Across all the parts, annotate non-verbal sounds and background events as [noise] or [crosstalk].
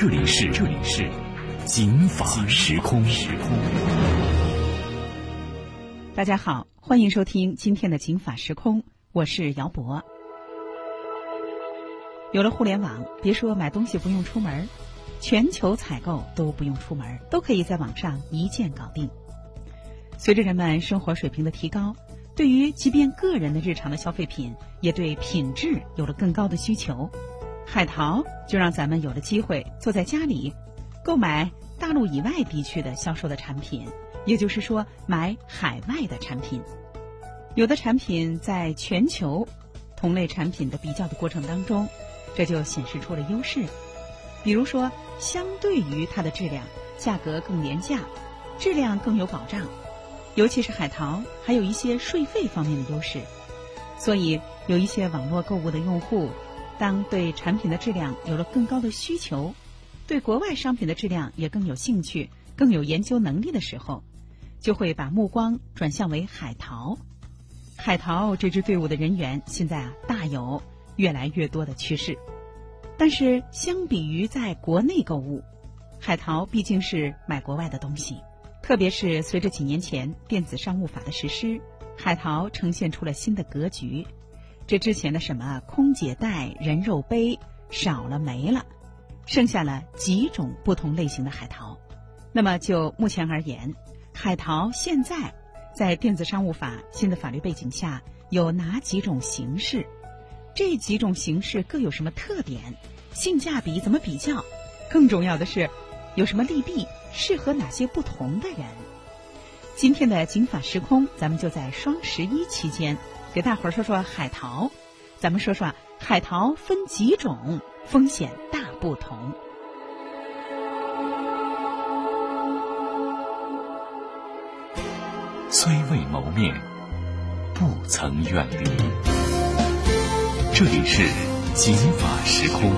这里是这里是警法时空时空。大家好，欢迎收听今天的警法时空，我是姚博。有了互联网，别说买东西不用出门，全球采购都不用出门，都可以在网上一键搞定。随着人们生活水平的提高，对于即便个人的日常的消费品，也对品质有了更高的需求。海淘就让咱们有了机会坐在家里，购买大陆以外地区的销售的产品，也就是说买海外的产品。有的产品在全球同类产品的比较的过程当中，这就显示出了优势。比如说，相对于它的质量，价格更廉价，质量更有保障。尤其是海淘，还有一些税费方面的优势，所以有一些网络购物的用户，当对产品的质量有了更高的需求，对国外商品的质量也更有兴趣、更有研究能力的时候，就会把目光转向为海淘。海淘这支队伍的人员现在啊，大有越来越多的趋势。但是，相比于在国内购物，海淘毕竟是买国外的东西。特别是随着几年前电子商务法的实施，海淘呈现出了新的格局。这之前的什么空姐带、人肉杯少了没了，剩下了几种不同类型的海淘。那么就目前而言，海淘现在在电子商务法新的法律背景下有哪几种形式？这几种形式各有什么特点？性价比怎么比较？更重要的是，有什么利弊？适合哪些不同的人？今天的警法时空，咱们就在双十一期间给大伙儿说说海淘。咱们说说海淘分几种，风险大不同。虽未谋面，不曾远离。这里是警法时空。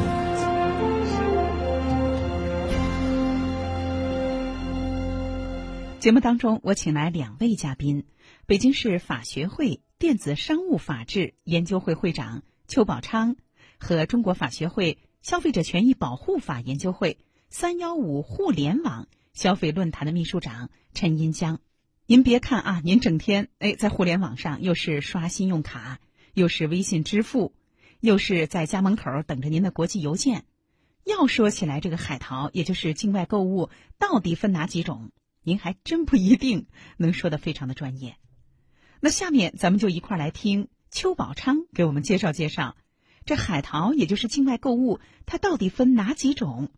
节目当中，我请来两位嘉宾：北京市法学会电子商务法治研究会会长邱宝昌和中国法学会消费者权益保护法研究会“三幺五”互联网消费论坛的秘书长陈银江。您别看啊，您整天哎在互联网上，又是刷信用卡，又是微信支付，又是在家门口等着您的国际邮件。要说起来，这个海淘，也就是境外购物，到底分哪几种？您还真不一定能说的非常的专业。那下面咱们就一块儿来听邱宝昌给我们介绍介绍，这海淘也就是境外购物，它到底分哪几种？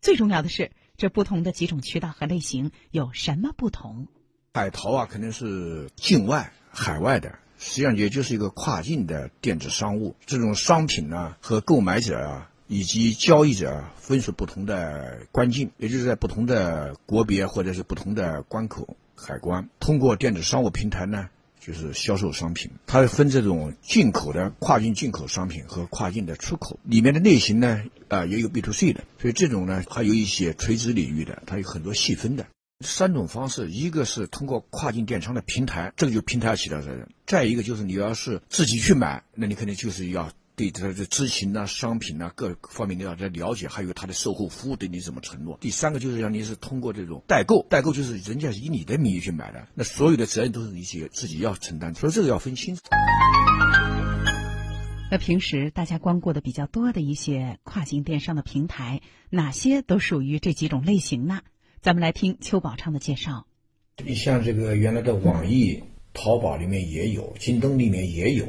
最重要的是，这不同的几种渠道和类型有什么不同？海淘啊，肯定是境外、海外的，实际上也就是一个跨境的电子商务。这种商品呢，和购买者啊。以及交易者啊分属不同的关境，也就是在不同的国别或者是不同的关口海关，通过电子商务平台呢，就是销售商品。它分这种进口的跨境进口商品和跨境的出口，里面的类型呢，啊也有 B to C 的，所以这种呢还有一些垂直领域的，它有很多细分的。三种方式，一个是通过跨境电商的平台，这个就平台要起到责任；再一个就是你要是自己去买，那你肯定就是要。对它的知情呐、商品呐各方面你要在了解，还有他的售后服务对你怎么承诺。第三个就是让你是通过这种代购，代购就是人家是以你的名义去买的，那所有的责任都是你自自己要承担，所以这个要分清楚。那平时大家光顾的比较多的一些跨境电商的平台，哪些都属于这几种类型呢？咱们来听邱宝昌的介绍。你像这个原来的网易、淘宝里面也有，京东里面也有，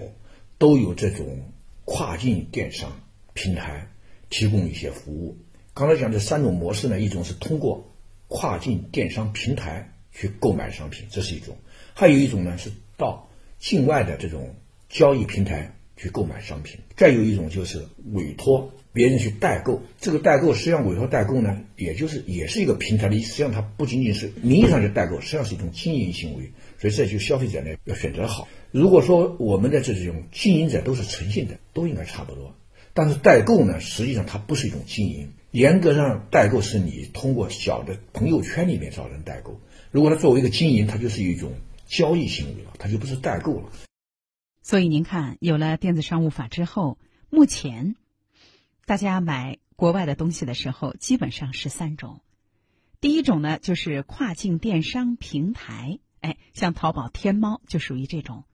都有这种。跨境电商平台提供一些服务。刚才讲这三种模式呢，一种是通过跨境电商平台去购买商品，这是一种；还有一种呢是到境外的这种交易平台去购买商品。再有一种就是委托别人去代购，这个代购实际上委托代购呢，也就是也是一个平台的，实际上它不仅仅是名义上是代购，实际上是一种经营行为。所以这就消费者呢要选择好。如果说我们的这种经营者都是诚信的，都应该差不多。但是代购呢，实际上它不是一种经营，严格上代购是你通过小的朋友圈里面找人代购。如果它作为一个经营，它就是一种交易行为了，它就不是代购了。所以您看，有了电子商务法之后，目前大家买国外的东西的时候，基本上是三种。第一种呢，就是跨境电商平台，哎，像淘宝、天猫就属于这种。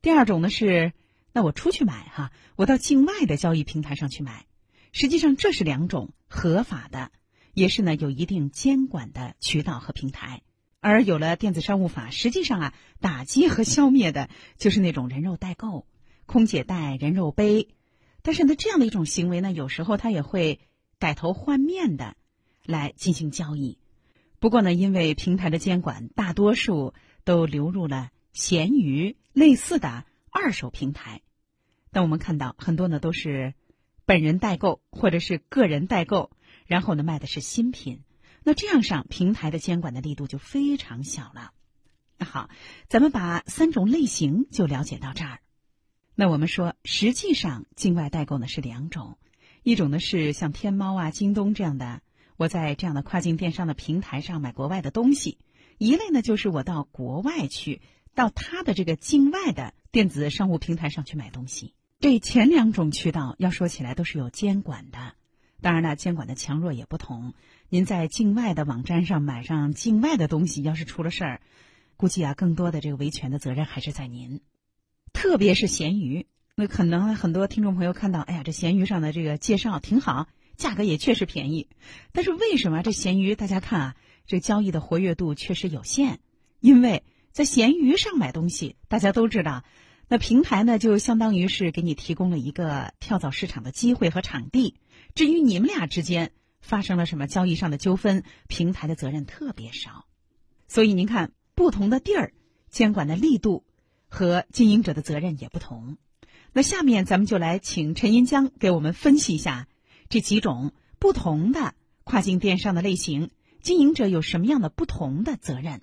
第二种呢是，那我出去买哈，我到境外的交易平台上去买。实际上，这是两种合法的，也是呢有一定监管的渠道和平台。而有了电子商务法，实际上啊，打击和消灭的 [laughs] 就是那种人肉代购、空姐带、人肉背。但是呢，这样的一种行为呢，有时候它也会改头换面的来进行交易。不过呢，因为平台的监管，大多数都流入了闲鱼类似的二手平台。但我们看到很多呢都是本人代购或者是个人代购，然后呢卖的是新品。那这样上平台的监管的力度就非常小了。那好，咱们把三种类型就了解到这儿。那我们说，实际上境外代购呢是两种，一种呢是像天猫啊、京东这样的，我在这样的跨境电商的平台上买国外的东西；一类呢就是我到国外去，到他的这个境外的电子商务平台上去买东西。这前两种渠道要说起来都是有监管的，当然了，监管的强弱也不同。您在境外的网站上买上境外的东西，要是出了事儿，估计啊，更多的这个维权的责任还是在您。特别是闲鱼，那可能很多听众朋友看到，哎呀，这闲鱼上的这个介绍挺好，价格也确实便宜。但是为什么这闲鱼大家看啊，这交易的活跃度确实有限？因为在闲鱼上买东西，大家都知道，那平台呢就相当于是给你提供了一个跳蚤市场的机会和场地。至于你们俩之间，发生了什么交易上的纠纷，平台的责任特别少，所以您看，不同的地儿监管的力度和经营者的责任也不同。那下面咱们就来请陈银江给我们分析一下这几种不同的跨境电商的类型，经营者有什么样的不同的责任。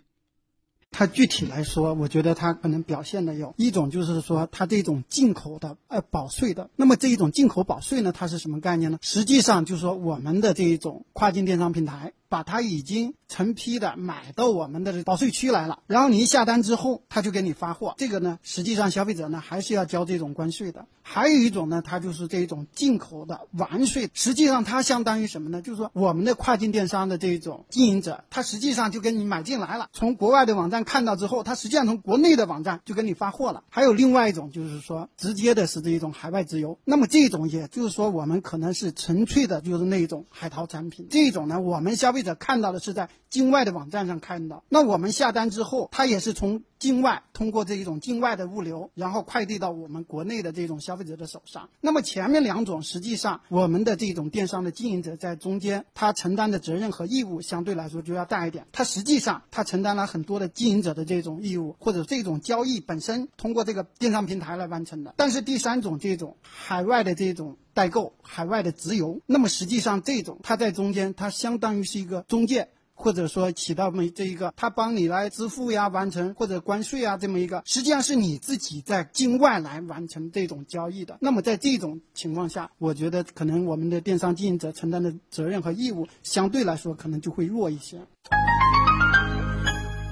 它具体来说，我觉得它可能表现的有一种，就是说它这种进口的呃保税的。那么这一种进口保税呢，它是什么概念呢？实际上就是说我们的这一种跨境电商平台。把它已经成批的买到我们的保税区来了，然后你一下单之后，他就给你发货。这个呢，实际上消费者呢还是要交这种关税的。还有一种呢，它就是这种进口的完税，实际上它相当于什么呢？就是说我们的跨境电商的这种经营者，他实际上就跟你买进来了，从国外的网站看到之后，他实际上从国内的网站就给你发货了。还有另外一种就是说，直接的是这一种海外直邮。那么这种也就是说，我们可能是纯粹的就是那种海淘产品。这种呢，我们消消费者。看到的是在境外的网站上看到，那我们下单之后，它也是从境外通过这一种境外的物流，然后快递到我们国内的这种消费者的手上。那么前面两种，实际上我们的这种电商的经营者在中间，他承担的责任和义务相对来说就要大一点。他实际上他承担了很多的经营者的这种义务，或者这种交易本身通过这个电商平台来完成的。但是第三种这种海外的这种。代购海外的直邮，那么实际上这种它在中间，它相当于是一个中介，或者说起到这么这一个，它帮你来支付呀、完成或者关税啊这么一个，实际上是你自己在境外来完成这种交易的。那么在这种情况下，我觉得可能我们的电商经营者承担的责任和义务相对来说可能就会弱一些。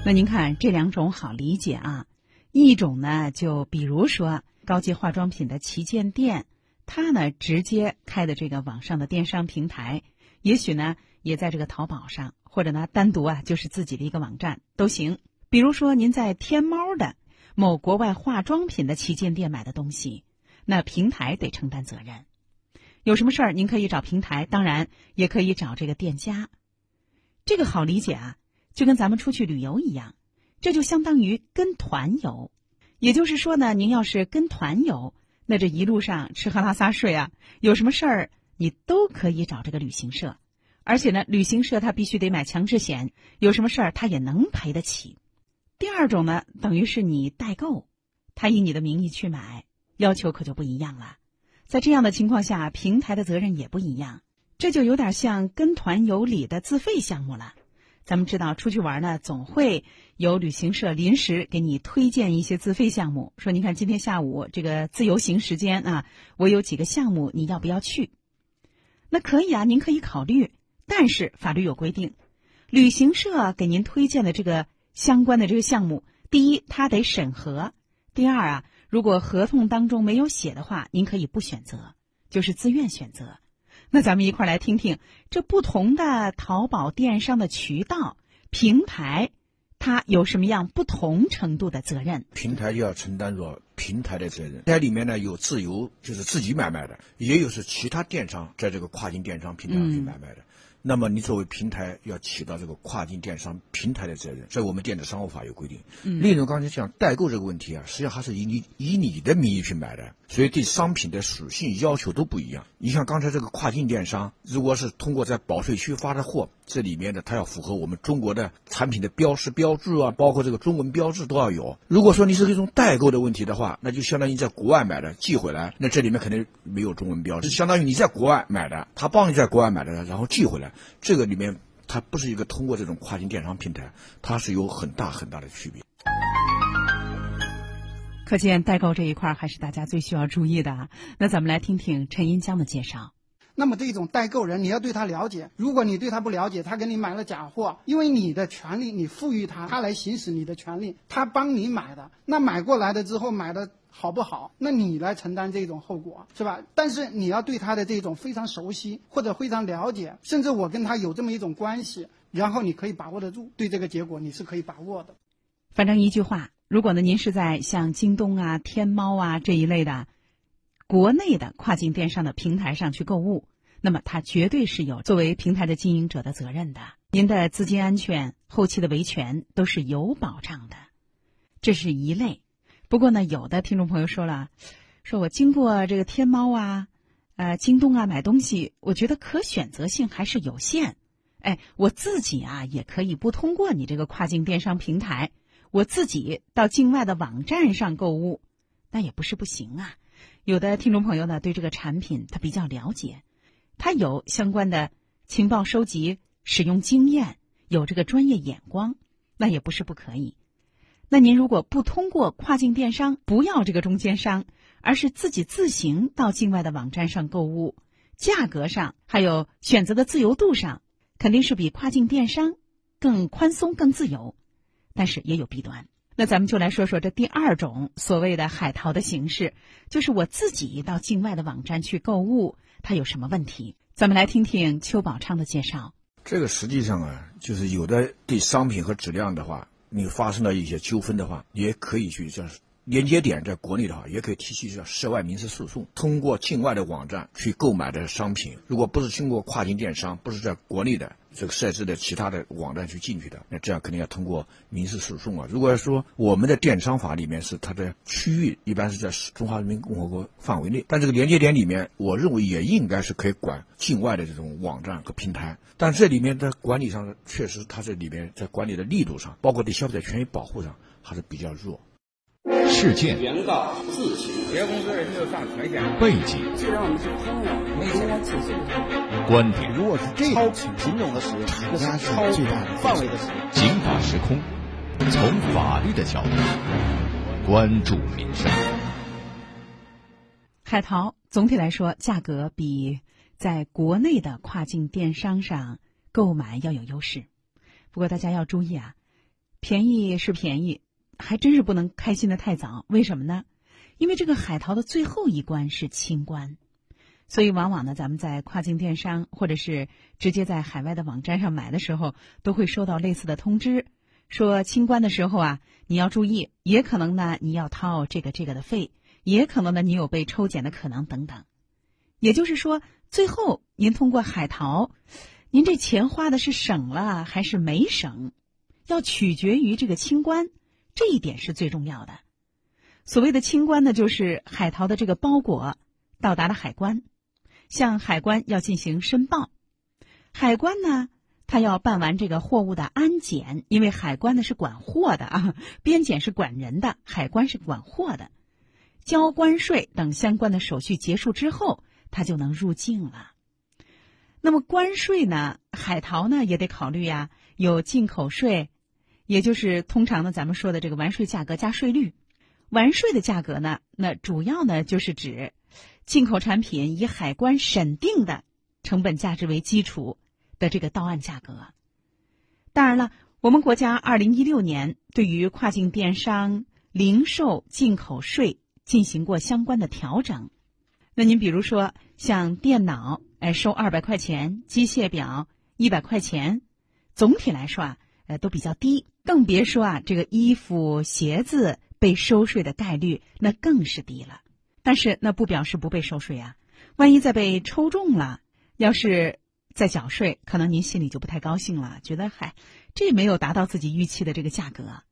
那您看这两种好理解啊，一种呢就比如说高级化妆品的旗舰店。他呢，直接开的这个网上的电商平台，也许呢，也在这个淘宝上，或者呢，单独啊，就是自己的一个网站都行。比如说，您在天猫的某国外化妆品的旗舰店买的东西，那平台得承担责任。有什么事儿，您可以找平台，当然也可以找这个店家。这个好理解啊，就跟咱们出去旅游一样，这就相当于跟团游。也就是说呢，您要是跟团游。那这一路上吃喝拉撒睡啊，有什么事儿你都可以找这个旅行社，而且呢，旅行社他必须得买强制险，有什么事儿他也能赔得起。第二种呢，等于是你代购，他以你的名义去买，要求可就不一样了。在这样的情况下，平台的责任也不一样，这就有点像跟团有礼的自费项目了。咱们知道，出去玩呢，总会有旅行社临时给你推荐一些自费项目，说：“你看今天下午这个自由行时间啊，我有几个项目，你要不要去？”那可以啊，您可以考虑。但是法律有规定，旅行社给您推荐的这个相关的这个项目，第一，他得审核；第二啊，如果合同当中没有写的话，您可以不选择，就是自愿选择。那咱们一块儿来听听这不同的淘宝电商的渠道平台，它有什么样不同程度的责任？平台就要承担着平台的责任。在里面呢，有自由就是自己买卖的，也有是其他电商在这个跨境电商平台上去买卖的。那么你作为平台要起到这个跨境电商平台的责任，在我们电子商务法有规定。嗯另一种刚才讲代购这个问题啊，实际上还是以你以你的名义去买的，所以对商品的属性要求都不一样。你像刚才这个跨境电商，如果是通过在保税区发的货，这里面的它要符合我们中国的产品的标识标志啊，包括这个中文标志都要有。如果说你是一种代购的问题的话，那就相当于在国外买的寄回来，那这里面肯定没有中文标志，相当于你在国外买的，他帮你在国外买的，然后寄回来，这个里面它不是一个通过这种跨境电商平台，它是有很大很大的区别。可见代购这一块还是大家最需要注意的啊。那咱们来听听陈银江的介绍。那么这种代购人，你要对他了解。如果你对他不了解，他给你买了假货，因为你的权利，你赋予他，他来行使你的权利，他帮你买的，那买过来的之后买的好不好，那你来承担这种后果，是吧？但是你要对他的这种非常熟悉或者非常了解，甚至我跟他有这么一种关系，然后你可以把握得住，对这个结果你是可以把握的。反正一句话，如果呢您是在像京东啊、天猫啊这一类的国内的跨境电商的平台上去购物，那么它绝对是有作为平台的经营者的责任的。您的资金安全、后期的维权都是有保障的，这是一类。不过呢，有的听众朋友说了，说我经过这个天猫啊、呃京东啊买东西，我觉得可选择性还是有限。哎，我自己啊也可以不通过你这个跨境电商平台，我自己到境外的网站上购物，那也不是不行啊。有的听众朋友呢对这个产品他比较了解，他有相关的情报收集、使用经验，有这个专业眼光，那也不是不可以。那您如果不通过跨境电商，不要这个中间商，而是自己自行到境外的网站上购物，价格上还有选择的自由度上，肯定是比跨境电商更宽松、更自由，但是也有弊端。那咱们就来说说这第二种所谓的海淘的形式，就是我自己到境外的网站去购物，它有什么问题？咱们来听听邱宝昌的介绍。这个实际上啊，就是有的对商品和质量的话，你发生了一些纠纷的话，也可以去像连接点在国内的话，也可以提起叫涉外民事诉讼。通过境外的网站去购买的商品，如果不是经过跨境电商，不是在国内的这个设置的其他的网站去进去的，那这样肯定要通过民事诉讼啊。如果说我们的电商法里面是它的区域一般是在中华人民共和国范围内，但这个连接点里面，我认为也应该是可以管境外的这种网站和平台。但这里面在管理上，确实它这里面在管理的力度上，包括对消费者权益保护上，还是比较弱。事件原告自行别公司人就上全险，背景既然我们是朋友，没应该起诉他。观点如果是这种品种的使用，厂家是最大的范围的使用。警法时空，从法律的角度关注民生。海淘总体来说，价格比在国内的跨境电商上购买要有优势。不过大家要注意啊，便宜是便宜，还真是不能开心的太早。为什么呢？因为这个海淘的最后一关是清关，所以往往呢，咱们在跨境电商或者是直接在海外的网站上买的时候，都会收到类似的通知，说清关的时候啊，你要注意，也可能呢你要掏这个这个的费。也可能呢，你有被抽检的可能等等。也就是说，最后您通过海淘，您这钱花的是省了还是没省，要取决于这个清关，这一点是最重要的。所谓的清关呢，就是海淘的这个包裹到达了海关，向海关要进行申报。海关呢，他要办完这个货物的安检，因为海关呢是管货的啊，边检是管人的，海关是管货的。交关税等相关的手续结束之后，它就能入境了。那么关税呢？海淘呢也得考虑呀，有进口税，也就是通常呢咱们说的这个完税价格加税率。完税的价格呢，那主要呢就是指进口产品以海关审定的成本价值为基础的这个到岸价格。当然了，我们国家二零一六年对于跨境电商零售进口税进行过相关的调整。那您比如说像电脑，哎，收二百块钱；机械表一百块钱，总体来说啊，呃，都比较低。更别说啊，这个衣服、鞋子。被收税的概率那更是低了，但是那不表示不被收税啊。万一再被抽中了，要是再缴税，可能您心里就不太高兴了，觉得嗨，这没有达到自己预期的这个价格。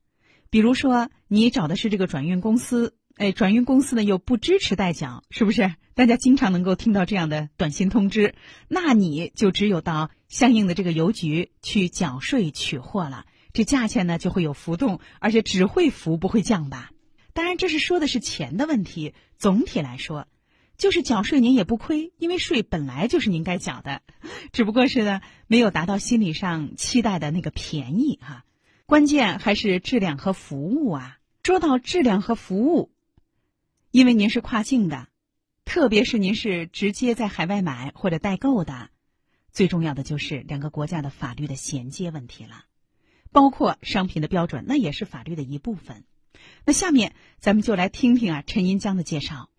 比如说你找的是这个转运公司，哎，转运公司呢又不支持代缴，是不是？大家经常能够听到这样的短信通知，那你就只有到相应的这个邮局去缴税取货了。这价钱呢就会有浮动，而且只会浮不会降吧？当然，这是说的是钱的问题。总体来说，就是缴税您也不亏，因为税本来就是您该缴的，只不过是呢没有达到心理上期待的那个便宜哈。关键还是质量和服务啊。说到质量和服务，因为您是跨境的，特别是您是直接在海外买或者代购的，最重要的就是两个国家的法律的衔接问题了。包括商品的标准，那也是法律的一部分。那下面咱们就来听听啊陈银江的介绍。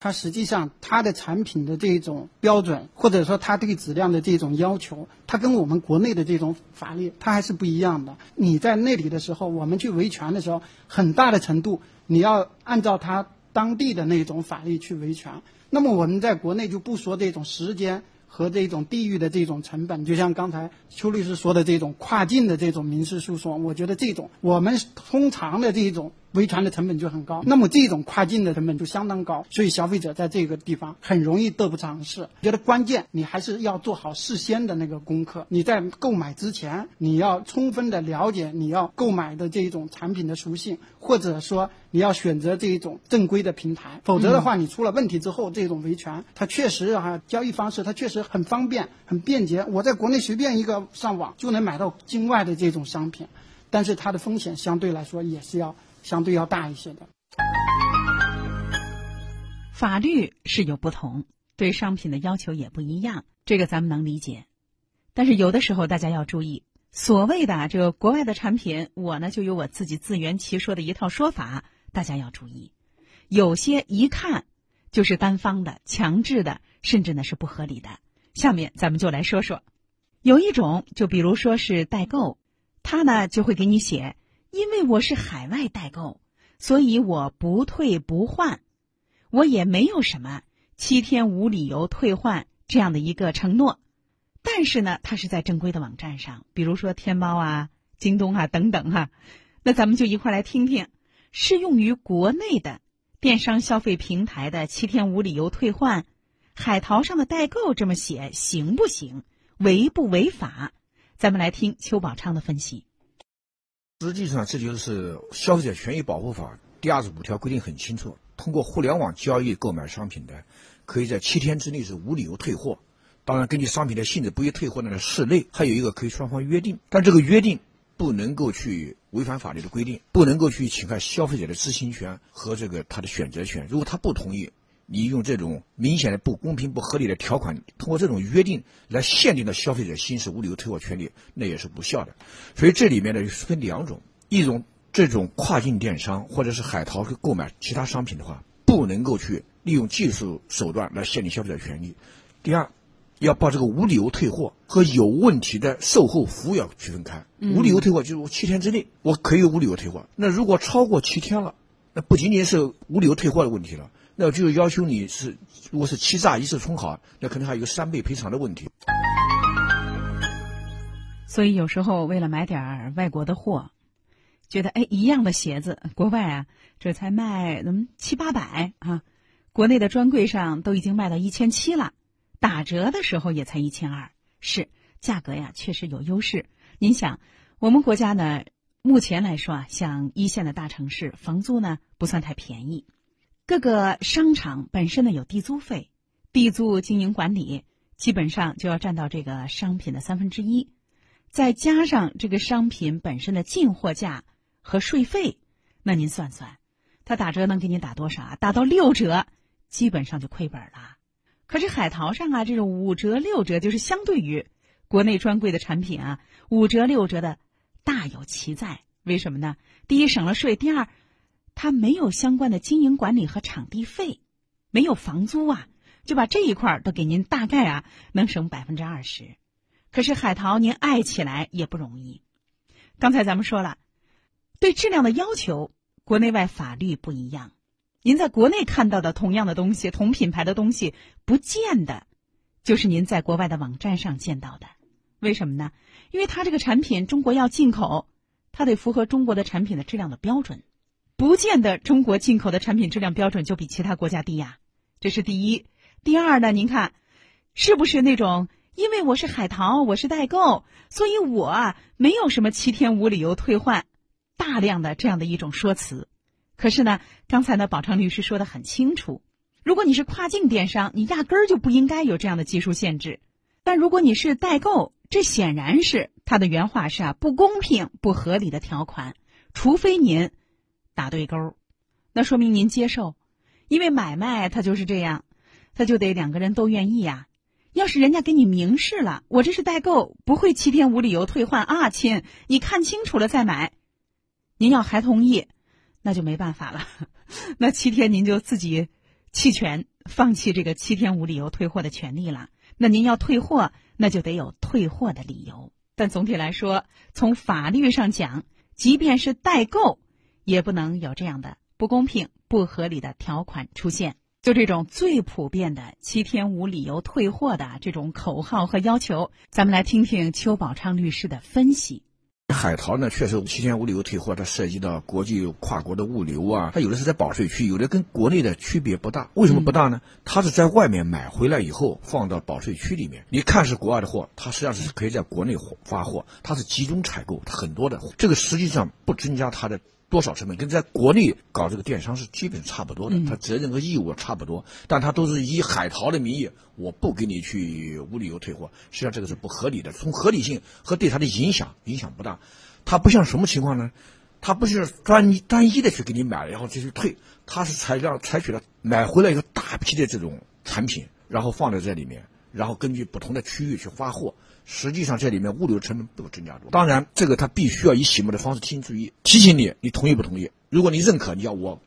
它实际上它的产品的这种标准，或者说它对质量的这种要求，它跟我们国内的这种法律它还是不一样的。你在那里的时候，我们去维权的时候，很大的程度你要按照他当地的那种法律去维权。那么我们在国内就不说这种时间。和这种地域的这种成本，就像刚才邱律师说的这种跨境的这种民事诉讼，我觉得这种我们通常的这种。维权的成本就很高，那么这种跨境的成本就相当高，所以消费者在这个地方很容易得不偿失。觉得关键你还是要做好事先的那个功课，你在购买之前，你要充分的了解你要购买的这一种产品的属性，或者说你要选择这一种正规的平台，否则的话，你出了问题之后，这种维权它确实哈交易方式它确实很方便很便捷，我在国内随便一个上网就能买到境外的这种商品，但是它的风险相对来说也是要。相对要大一些的，法律是有不同，对商品的要求也不一样，这个咱们能理解。但是有的时候大家要注意，所谓的这个国外的产品，我呢就有我自己自圆其说的一套说法，大家要注意。有些一看就是单方的、强制的，甚至呢是不合理的。下面咱们就来说说，有一种就比如说是代购，他呢就会给你写。因为我是海外代购，所以我不退不换，我也没有什么七天无理由退换这样的一个承诺。但是呢，它是在正规的网站上，比如说天猫啊、京东啊等等哈。那咱们就一块来听听，适用于国内的电商消费平台的七天无理由退换，海淘上的代购这么写行不行？违不违法？咱们来听邱宝昌的分析。实际上，这就是《消费者权益保护法》第二十五条规定很清楚：通过互联网交易购买商品的，可以在七天之内是无理由退货。当然，根据商品的性质不予退货的室内，还有一个可以双方约定，但这个约定不能够去违反法律的规定，不能够去侵害消费者的知情权和这个他的选择权。如果他不同意，你用这种明显的不公平、不合理的条款，通过这种约定来限定的消费者行使无理由退货权利，那也是无效的。所以这里面呢分两种：一种这种跨境电商或者是海淘去购买其他商品的话，不能够去利用技术手段来限定消费者权利；第二，要把这个无理由退货和有问题的售后服务要区分开。无理由退货就是七天之内我可以无理由退货，那如果超过七天了，那不仅仅是无理由退货的问题了。那就要求你是，如果是欺诈一次充好，那可能还有三倍赔偿的问题。所以有时候为了买点外国的货，觉得哎一样的鞋子，国外啊这才卖嗯七八百啊，国内的专柜上都已经卖到一千七了，打折的时候也才一千二，是价格呀确实有优势。您想，我们国家呢目前来说啊，像一线的大城市，房租呢不算太便宜。各个商场本身呢有地租费，地租经营管理基本上就要占到这个商品的三分之一，再加上这个商品本身的进货价和税费，那您算算，他打折能给你打多少啊？打到六折，基本上就亏本了。可是海淘上啊，这种五折六折，就是相对于国内专柜的产品啊，五折六折的大有其在。为什么呢？第一省了税，第二。它没有相关的经营管理和场地费，没有房租啊，就把这一块都给您，大概啊能省百分之二十。可是海淘您爱起来也不容易。刚才咱们说了，对质量的要求，国内外法律不一样。您在国内看到的同样的东西、同品牌的东西，不见得就是您在国外的网站上见到的。为什么呢？因为它这个产品中国要进口，它得符合中国的产品的质量的标准。不见得中国进口的产品质量标准就比其他国家低呀，这是第一。第二呢，您看，是不是那种因为我是海淘，我是代购，所以我没有什么七天无理由退换，大量的这样的一种说辞。可是呢，刚才呢，宝昌律师说的很清楚，如果你是跨境电商，你压根儿就不应该有这样的技术限制。但如果你是代购，这显然是他的原话是啊，不公平、不合理的条款，除非您。打对勾，那说明您接受，因为买卖它就是这样，他就得两个人都愿意呀。要是人家给你明示了，我这是代购，不会七天无理由退换啊，亲，你看清楚了再买。您要还同意，那就没办法了，[laughs] 那七天您就自己弃权，放弃这个七天无理由退货的权利了。那您要退货，那就得有退货的理由。但总体来说，从法律上讲，即便是代购。也不能有这样的不公平、不合理的条款出现。就这种最普遍的七天无理由退货的这种口号和要求，咱们来听听邱宝昌律师的分析。海淘呢，确实七天无理由退货，它涉及到国际跨国的物流啊，它有的是在保税区，有的跟国内的区别不大。为什么不大呢？它是在外面买回来以后放到保税区里面，你看是国外的货，它实际上是可以在国内发货，它是集中采购很多的，这个实际上不增加它的。多少成本跟在国内搞这个电商是基本差不多的，他责任和义务差不多，但他都是以海淘的名义，我不给你去无理由退货，实际上这个是不合理的。从合理性和对它的影响影响不大，它不像什么情况呢？他不是专单一的去给你买，然后就去退，他是采样采取了买回来一个大批的这种产品，然后放在这里面，然后根据不同的区域去发货。实际上这里面物流成本不增加多，当然这个他必须要以醒目的方式提醒注意，提醒你，你同意不同意？如果你认可，你要我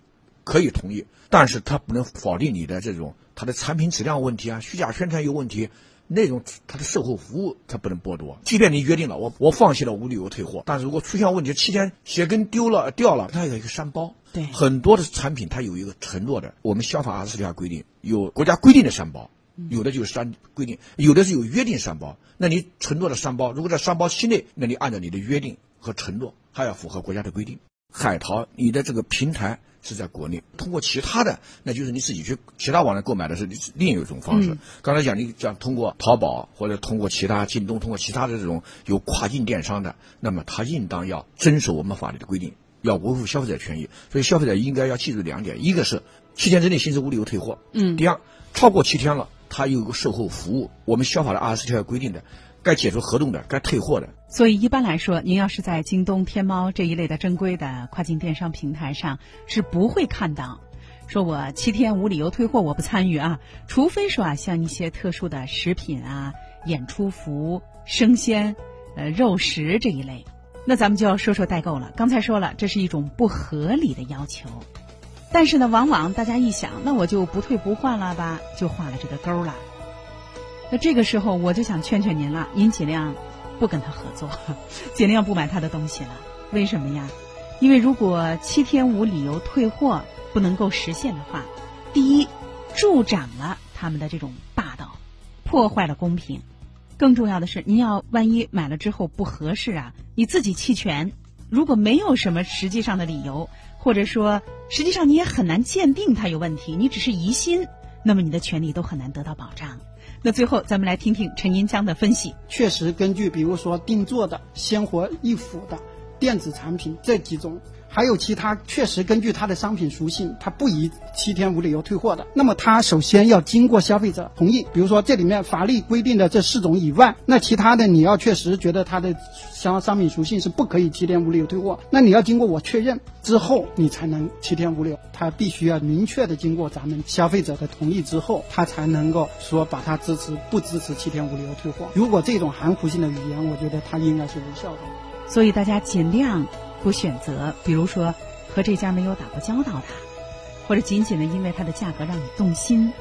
可以同意，但是他不能否定你的这种他的产品质量问题啊，虚假宣传有问题，内容他的售后服务他不能剥夺。即便你约定了我我放弃了无理由退货，但是如果出现问题，七天鞋跟丢了掉了，它有一个删包。对，很多的产品它有一个承诺的，我们消法二十条规定有国家规定的删包。有的就是三规定，有的是有约定三包。那你承诺的三包，如果在三包期内，那你按照你的约定和承诺，还要符合国家的规定。海淘，你的这个平台是在国内，通过其他的，那就是你自己去其他网站购买的是另一种方式。刚才讲你讲通过淘宝或者通过其他京东，通过其他的这种有跨境电商的，那么他应当要遵守我们法律的规定，要维护消费者权益。所以消费者应该要记住两点：一个是七天之内行使无理由退货；嗯，第二，超过七天了。它有个售后服务，我们消法的二十四条规定的，该解除合同的，该退货的。所以一般来说，您要是在京东、天猫这一类的正规的跨境电商平台上，是不会看到，说我七天无理由退货，我不参与啊。除非说啊，像一些特殊的食品啊、演出服、生鲜、呃肉食这一类，那咱们就要说说代购了。刚才说了，这是一种不合理的要求。但是呢，往往大家一想，那我就不退不换了吧，就画了这个勾了。那这个时候，我就想劝劝您了，您尽量不跟他合作，[laughs] 尽量不买他的东西了。为什么呀？因为如果七天无理由退货不能够实现的话，第一，助长了他们的这种霸道，破坏了公平。更重要的是，您要万一买了之后不合适啊，你自己弃权。如果没有什么实际上的理由。或者说，实际上你也很难鉴定它有问题，你只是疑心，那么你的权利都很难得到保障。那最后，咱们来听听陈银江的分析。确实，根据比如说定做的、鲜活易腐的电子产品这几种，还有其他确实根据它的商品属性，它不宜七天无理由退货的。那么它首先要经过消费者同意，比如说这里面法律规定的这四种以外，那其他的你要确实觉得它的商商品属性是不可以七天无理由退货，那你要经过我确认之后，你才能七天无理由。它必须要明确的经过咱们消费者的同意之后，它才能够说把它支持不支持七天无理由退货。如果这种含糊性的语言，我觉得它应该是无效的。所以大家尽量不选择，比如说和这家没有打过交道的，或者仅仅的因为它的价格让你动心，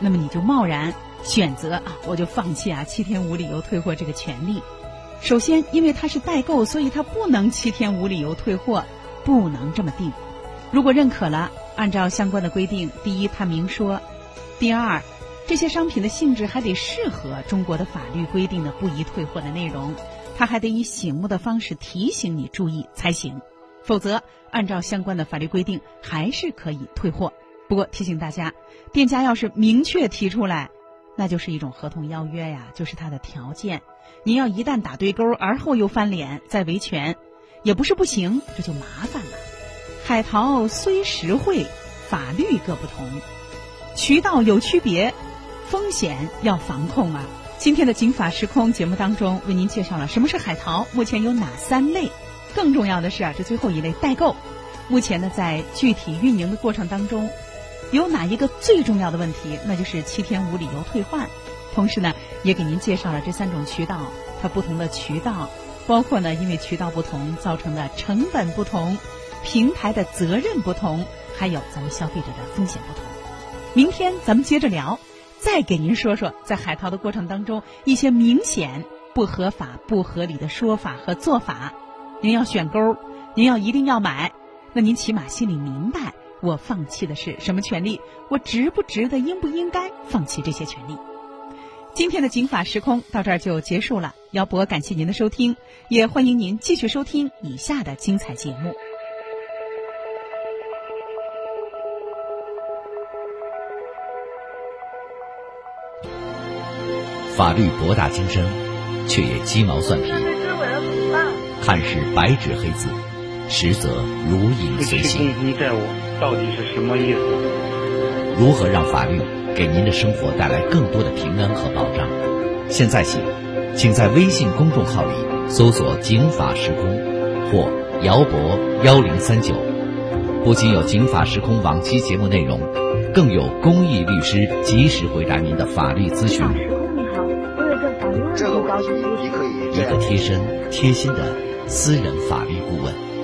那么你就贸然选择啊，我就放弃啊七天无理由退货这个权利。首先，因为它是代购，所以它不能七天无理由退货，不能这么定。如果认可了，按照相关的规定，第一，它明说；第二，这些商品的性质还得适合中国的法律规定的不宜退货的内容，他还得以醒目的方式提醒你注意才行。否则，按照相关的法律规定，还是可以退货。不过提醒大家，店家要是明确提出来，那就是一种合同邀约呀，就是它的条件。您要一旦打对勾，而后又翻脸再维权，也不是不行，这就麻烦了。海淘虽实惠，法律各不同，渠道有区别，风险要防控啊！今天的《警法时空》节目当中，为您介绍了什么是海淘，目前有哪三类？更重要的是啊，这最后一类代购，目前呢在具体运营的过程当中，有哪一个最重要的问题？那就是七天无理由退换。同时呢，也给您介绍了这三种渠道，它不同的渠道，包括呢因为渠道不同造成的成本不同。平台的责任不同，还有咱们消费者的风险不同。明天咱们接着聊，再给您说说在海淘的过程当中一些明显不合法、不合理的说法和做法。您要选钩，您要一定要买，那您起码心里明白，我放弃的是什么权利，我值不值得、应不应该放弃这些权利。今天的《警法时空》到这儿就结束了，姚博感谢您的收听，也欢迎您继续收听以下的精彩节目。法律博大精深，却也鸡毛蒜皮。看似白纸黑字，实则如影随形。公债务到底是什么意思？如何让法律给您的生活带来更多的平安和保障？现在起，请在微信公众号里搜索“警法时空”或“姚博幺零三九”，不仅有《警法时空》往期节目内容，更有公益律师及时回答您的法律咨询。一个贴身、贴心的私人法律顾问。